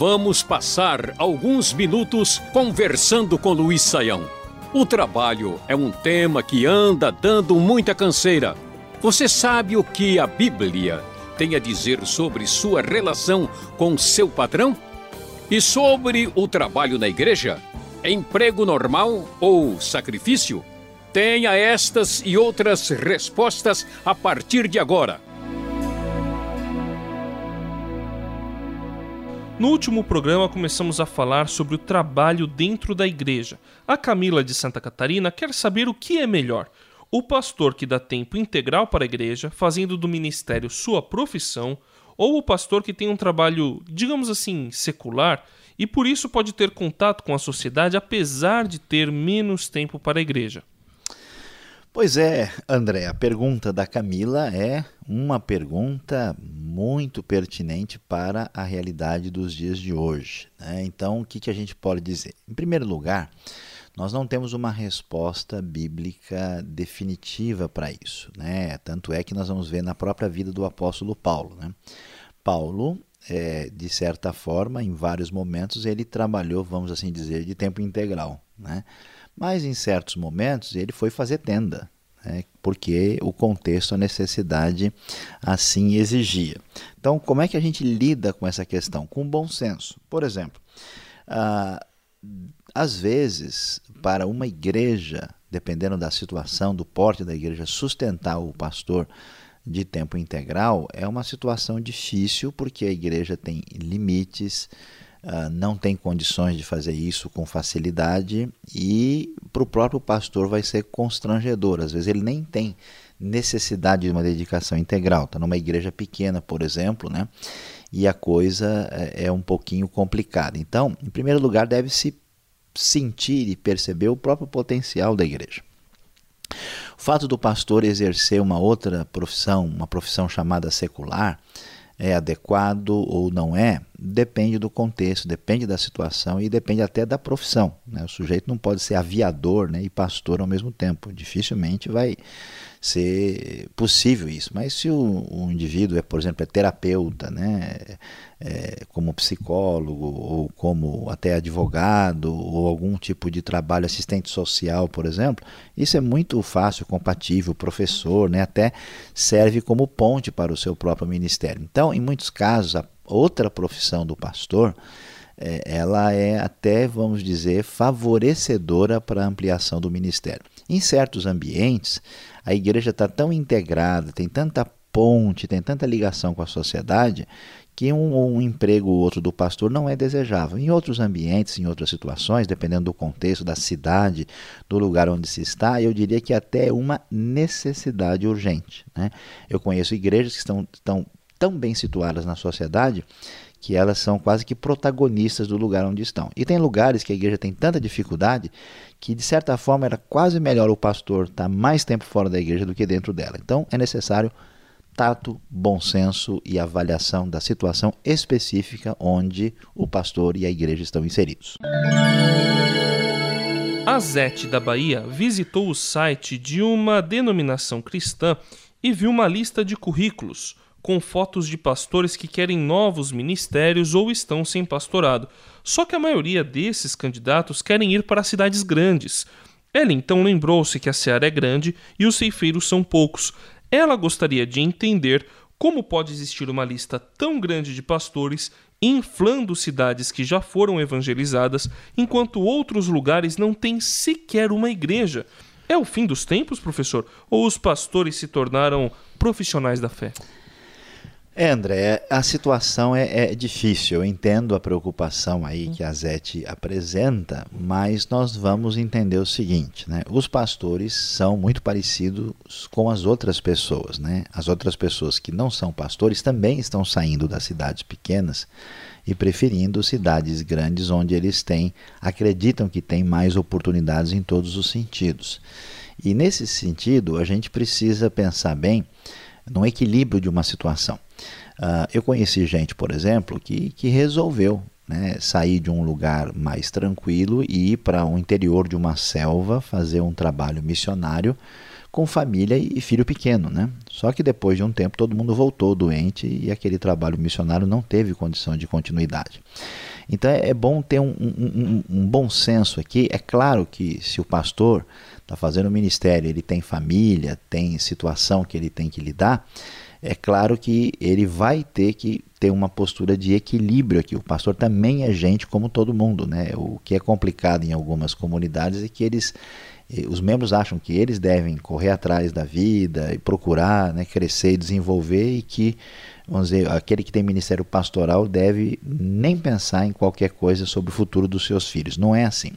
Vamos passar alguns minutos conversando com Luiz Saião. O trabalho é um tema que anda dando muita canseira. Você sabe o que a Bíblia tem a dizer sobre sua relação com seu patrão? E sobre o trabalho na igreja? Emprego normal ou sacrifício? Tenha estas e outras respostas a partir de agora. No último programa começamos a falar sobre o trabalho dentro da igreja. A Camila de Santa Catarina quer saber o que é melhor: o pastor que dá tempo integral para a igreja, fazendo do ministério sua profissão, ou o pastor que tem um trabalho, digamos assim, secular e por isso pode ter contato com a sociedade apesar de ter menos tempo para a igreja. Pois é, André, a pergunta da Camila é uma pergunta muito pertinente para a realidade dos dias de hoje. Né? Então, o que, que a gente pode dizer? Em primeiro lugar, nós não temos uma resposta bíblica definitiva para isso. Né? Tanto é que nós vamos ver na própria vida do apóstolo Paulo. Né? Paulo, é, de certa forma, em vários momentos, ele trabalhou, vamos assim dizer, de tempo integral. Né? Mas em certos momentos ele foi fazer tenda, né, porque o contexto, a necessidade assim exigia. Então, como é que a gente lida com essa questão? Com bom senso. Por exemplo, ah, às vezes, para uma igreja, dependendo da situação, do porte da igreja, sustentar o pastor de tempo integral é uma situação difícil, porque a igreja tem limites uh, não tem condições de fazer isso com facilidade e para o próprio pastor vai ser constrangedor. Às vezes ele nem tem necessidade de uma dedicação integral. Está numa igreja pequena, por exemplo, né? e a coisa é, é um pouquinho complicada. Então, em primeiro lugar, deve-se sentir e perceber o próprio potencial da igreja. O fato do pastor exercer uma outra profissão, uma profissão chamada secular, é adequado ou não é, depende do contexto, depende da situação e depende até da profissão. Né? O sujeito não pode ser aviador né, e pastor ao mesmo tempo. Dificilmente vai ser possível isso. Mas se o, o indivíduo é, por exemplo, é terapeuta, né, é, como psicólogo ou como até advogado ou algum tipo de trabalho assistente social, por exemplo, isso é muito fácil, compatível, professor, né, até serve como ponte para o seu próprio ministério. Então, em muitos casos, a outra profissão do pastor é, ela é até, vamos dizer, favorecedora para a ampliação do ministério. Em certos ambientes, a igreja está tão integrada, tem tanta ponte, tem tanta ligação com a sociedade, que um, um emprego ou outro do pastor não é desejável. Em outros ambientes, em outras situações, dependendo do contexto, da cidade, do lugar onde se está, eu diria que até é uma necessidade urgente. Né? Eu conheço igrejas que estão, estão tão bem situadas na sociedade que elas são quase que protagonistas do lugar onde estão. E tem lugares que a igreja tem tanta dificuldade que, de certa forma, era quase melhor o pastor estar mais tempo fora da igreja do que dentro dela. Então, é necessário tato, bom senso e avaliação da situação específica onde o pastor e a igreja estão inseridos. A Zete da Bahia visitou o site de uma denominação cristã e viu uma lista de currículos com fotos de pastores que querem novos ministérios ou estão sem pastorado. Só que a maioria desses candidatos querem ir para cidades grandes. Ela então lembrou-se que a seara é grande e os ceifeiros são poucos. Ela gostaria de entender como pode existir uma lista tão grande de pastores inflando cidades que já foram evangelizadas, enquanto outros lugares não têm sequer uma igreja. É o fim dos tempos, professor? Ou os pastores se tornaram profissionais da fé? É, André, a situação é, é, difícil. Eu entendo a preocupação aí que a Zete apresenta, mas nós vamos entender o seguinte, né? Os pastores são muito parecidos com as outras pessoas, né? As outras pessoas que não são pastores também estão saindo das cidades pequenas e preferindo cidades grandes onde eles têm, acreditam que têm mais oportunidades em todos os sentidos. E nesse sentido, a gente precisa pensar bem no equilíbrio de uma situação. Uh, eu conheci gente, por exemplo, que, que resolveu né, sair de um lugar mais tranquilo e ir para o interior de uma selva fazer um trabalho missionário com família e filho pequeno, né? Só que depois de um tempo todo mundo voltou doente e aquele trabalho missionário não teve condição de continuidade. Então é, é bom ter um, um, um, um bom senso aqui. É claro que se o pastor está fazendo o ministério, ele tem família, tem situação que ele tem que lidar, é claro que ele vai ter que ter uma postura de equilíbrio aqui. O pastor também é gente como todo mundo, né? O que é complicado em algumas comunidades é que eles eh, os membros acham que eles devem correr atrás da vida e procurar né, crescer e desenvolver e que, vamos dizer, aquele que tem ministério pastoral deve nem pensar em qualquer coisa sobre o futuro dos seus filhos. Não é assim.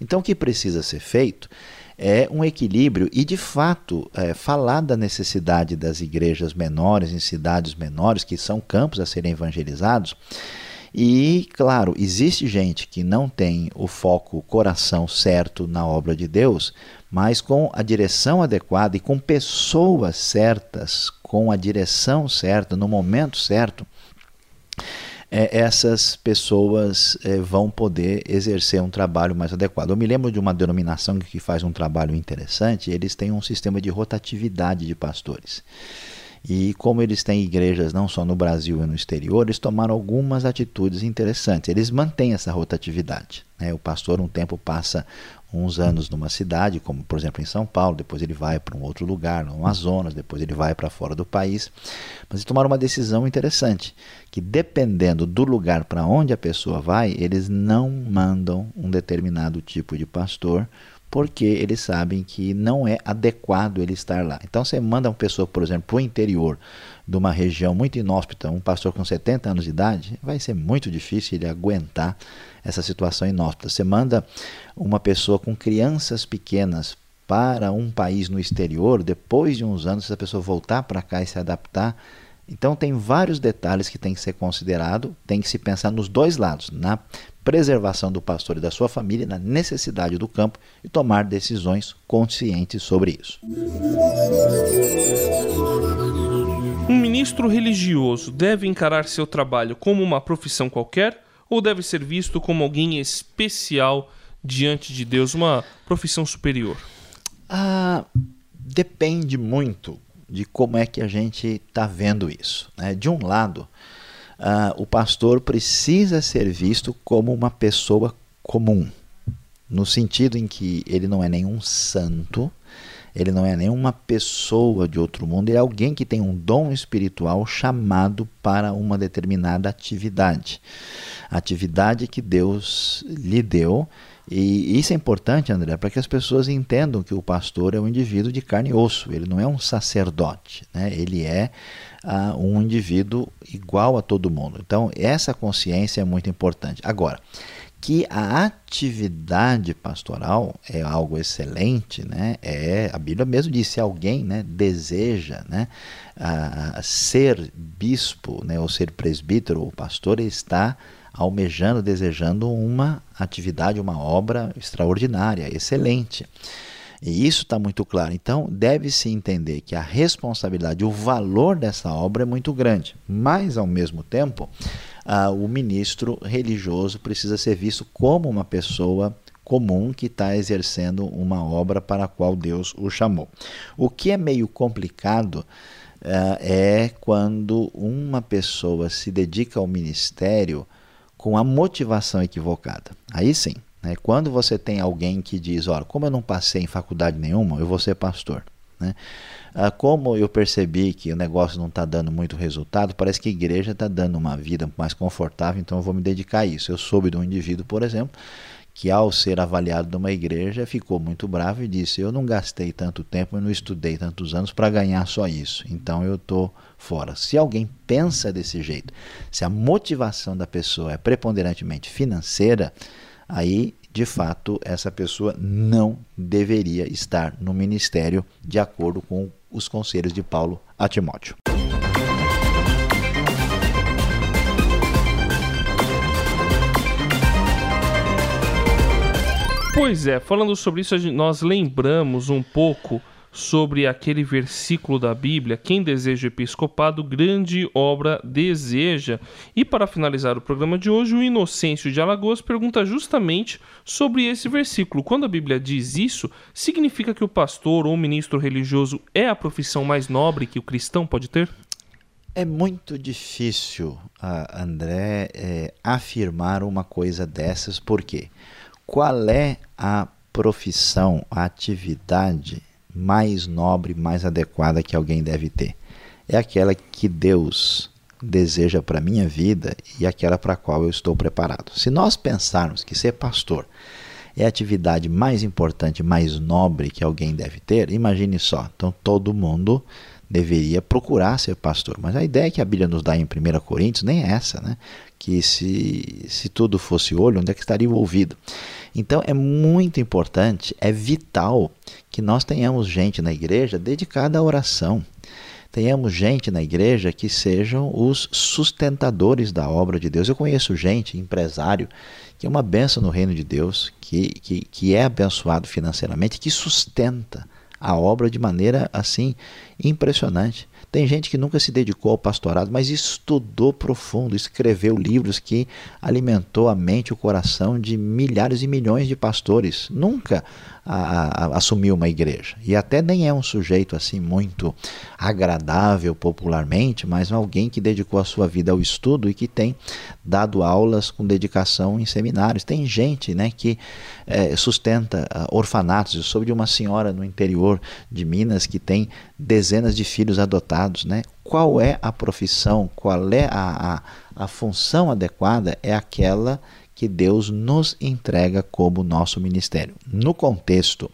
Então, o que precisa ser feito é um equilíbrio e, de fato, é, falar da necessidade das igrejas menores, em cidades menores, que são campos a serem evangelizados. E, claro, existe gente que não tem o foco, o coração certo na obra de Deus, mas com a direção adequada e com pessoas certas, com a direção certa, no momento certo, é, essas pessoas é, vão poder exercer um trabalho mais adequado. Eu me lembro de uma denominação que faz um trabalho interessante, eles têm um sistema de rotatividade de pastores. E como eles têm igrejas não só no Brasil e no exterior, eles tomaram algumas atitudes interessantes. Eles mantêm essa rotatividade. Né? O pastor, um tempo, passa uns anos numa cidade, como por exemplo em São Paulo, depois ele vai para um outro lugar, no Amazonas, depois ele vai para fora do país. Mas eles tomaram uma decisão interessante, que dependendo do lugar para onde a pessoa vai, eles não mandam um determinado tipo de pastor, porque eles sabem que não é adequado ele estar lá. Então você manda uma pessoa, por exemplo, para o interior de uma região muito inóspita, um pastor com 70 anos de idade, vai ser muito difícil ele aguentar essa situação inóspita. Você manda uma pessoa com crianças pequenas para um país no exterior, depois de uns anos, essa pessoa voltar para cá e se adaptar. Então, tem vários detalhes que tem que ser considerado, tem que se pensar nos dois lados, na preservação do pastor e da sua família, na necessidade do campo e tomar decisões conscientes sobre isso. Um ministro religioso deve encarar seu trabalho como uma profissão qualquer ou deve ser visto como alguém especial diante de Deus, uma profissão superior? Ah, depende muito de como é que a gente está vendo isso. Né? De um lado, ah, o pastor precisa ser visto como uma pessoa comum, no sentido em que ele não é nenhum santo, ele não é nenhuma pessoa de outro mundo, ele é alguém que tem um dom espiritual chamado para uma determinada atividade. Atividade que Deus lhe deu. E isso é importante, André, para que as pessoas entendam que o pastor é um indivíduo de carne e osso, ele não é um sacerdote, né? ele é uh, um indivíduo igual a todo mundo. Então, essa consciência é muito importante. Agora, que a atividade pastoral é algo excelente, né? É a Bíblia mesmo diz se alguém, né, deseja, né, a, a ser bispo, né, ou ser presbítero ou pastor, está almejando, desejando uma atividade, uma obra extraordinária, excelente. E isso está muito claro. Então, deve-se entender que a responsabilidade, o valor dessa obra é muito grande, mas, ao mesmo tempo, o ministro religioso precisa ser visto como uma pessoa comum que está exercendo uma obra para a qual Deus o chamou. O que é meio complicado ah, é quando uma pessoa se dedica ao ministério com a motivação equivocada. Aí sim, né? quando você tem alguém que diz: Olha, como eu não passei em faculdade nenhuma, eu vou ser pastor. Né? Ah, como eu percebi que o negócio não está dando muito resultado, parece que a igreja está dando uma vida mais confortável, então eu vou me dedicar a isso. Eu soube de um indivíduo, por exemplo, que ao ser avaliado numa igreja ficou muito bravo e disse: Eu não gastei tanto tempo, eu não estudei tantos anos para ganhar só isso, então eu estou fora. Se alguém pensa desse jeito, se a motivação da pessoa é preponderantemente financeira, aí de fato essa pessoa não deveria estar no ministério de acordo com os conselhos de Paulo a Timóteo. Pois é, falando sobre isso, nós lembramos um pouco sobre aquele versículo da Bíblia: quem deseja o episcopado, grande obra deseja. E para finalizar o programa de hoje, o Inocêncio de Alagoas pergunta justamente sobre esse versículo. Quando a Bíblia diz isso, significa que o pastor ou ministro religioso é a profissão mais nobre que o cristão pode ter? É muito difícil, André, é, afirmar uma coisa dessas, porque qual é a profissão, a atividade mais nobre, mais adequada que alguém deve ter. É aquela que Deus deseja para a minha vida e aquela para a qual eu estou preparado. Se nós pensarmos que ser pastor é a atividade mais importante, mais nobre que alguém deve ter, imagine só. Então todo mundo deveria procurar ser pastor. Mas a ideia que a Bíblia nos dá em 1 Coríntios nem é essa, né? Que se, se tudo fosse olho, onde é que estaria o ouvido? Então é muito importante, é vital que nós tenhamos gente na igreja dedicada à oração. Tenhamos gente na igreja que sejam os sustentadores da obra de Deus. Eu conheço gente, empresário, que é uma benção no reino de Deus, que, que, que é abençoado financeiramente, que sustenta a obra de maneira assim impressionante. Tem gente que nunca se dedicou ao pastorado, mas estudou profundo, escreveu livros que alimentou a mente e o coração de milhares e milhões de pastores. Nunca a, a, assumiu uma igreja. E até nem é um sujeito assim muito agradável popularmente, mas alguém que dedicou a sua vida ao estudo e que tem dado aulas com dedicação em seminários. Tem gente né, que é, sustenta uh, orfanatos. Eu soube de uma senhora no interior de Minas que tem dezenas de filhos adotados. Né? Qual é a profissão, qual é a, a, a função adequada? É aquela que Deus nos entrega como nosso ministério. No contexto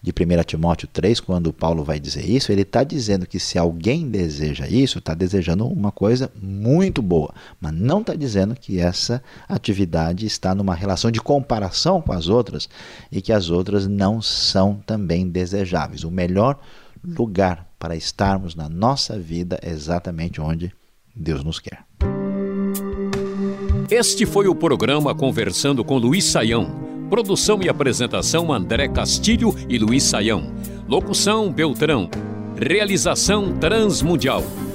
de 1 Timóteo 3, quando Paulo vai dizer isso, ele está dizendo que se alguém deseja isso, está desejando uma coisa muito boa, mas não está dizendo que essa atividade está numa relação de comparação com as outras e que as outras não são também desejáveis. O melhor lugar para estarmos na nossa vida exatamente onde Deus nos quer. Este foi o programa Conversando com Luiz Saião. Produção e apresentação André Castilho e Luiz Saião. Locução Beltrão. Realização Transmundial.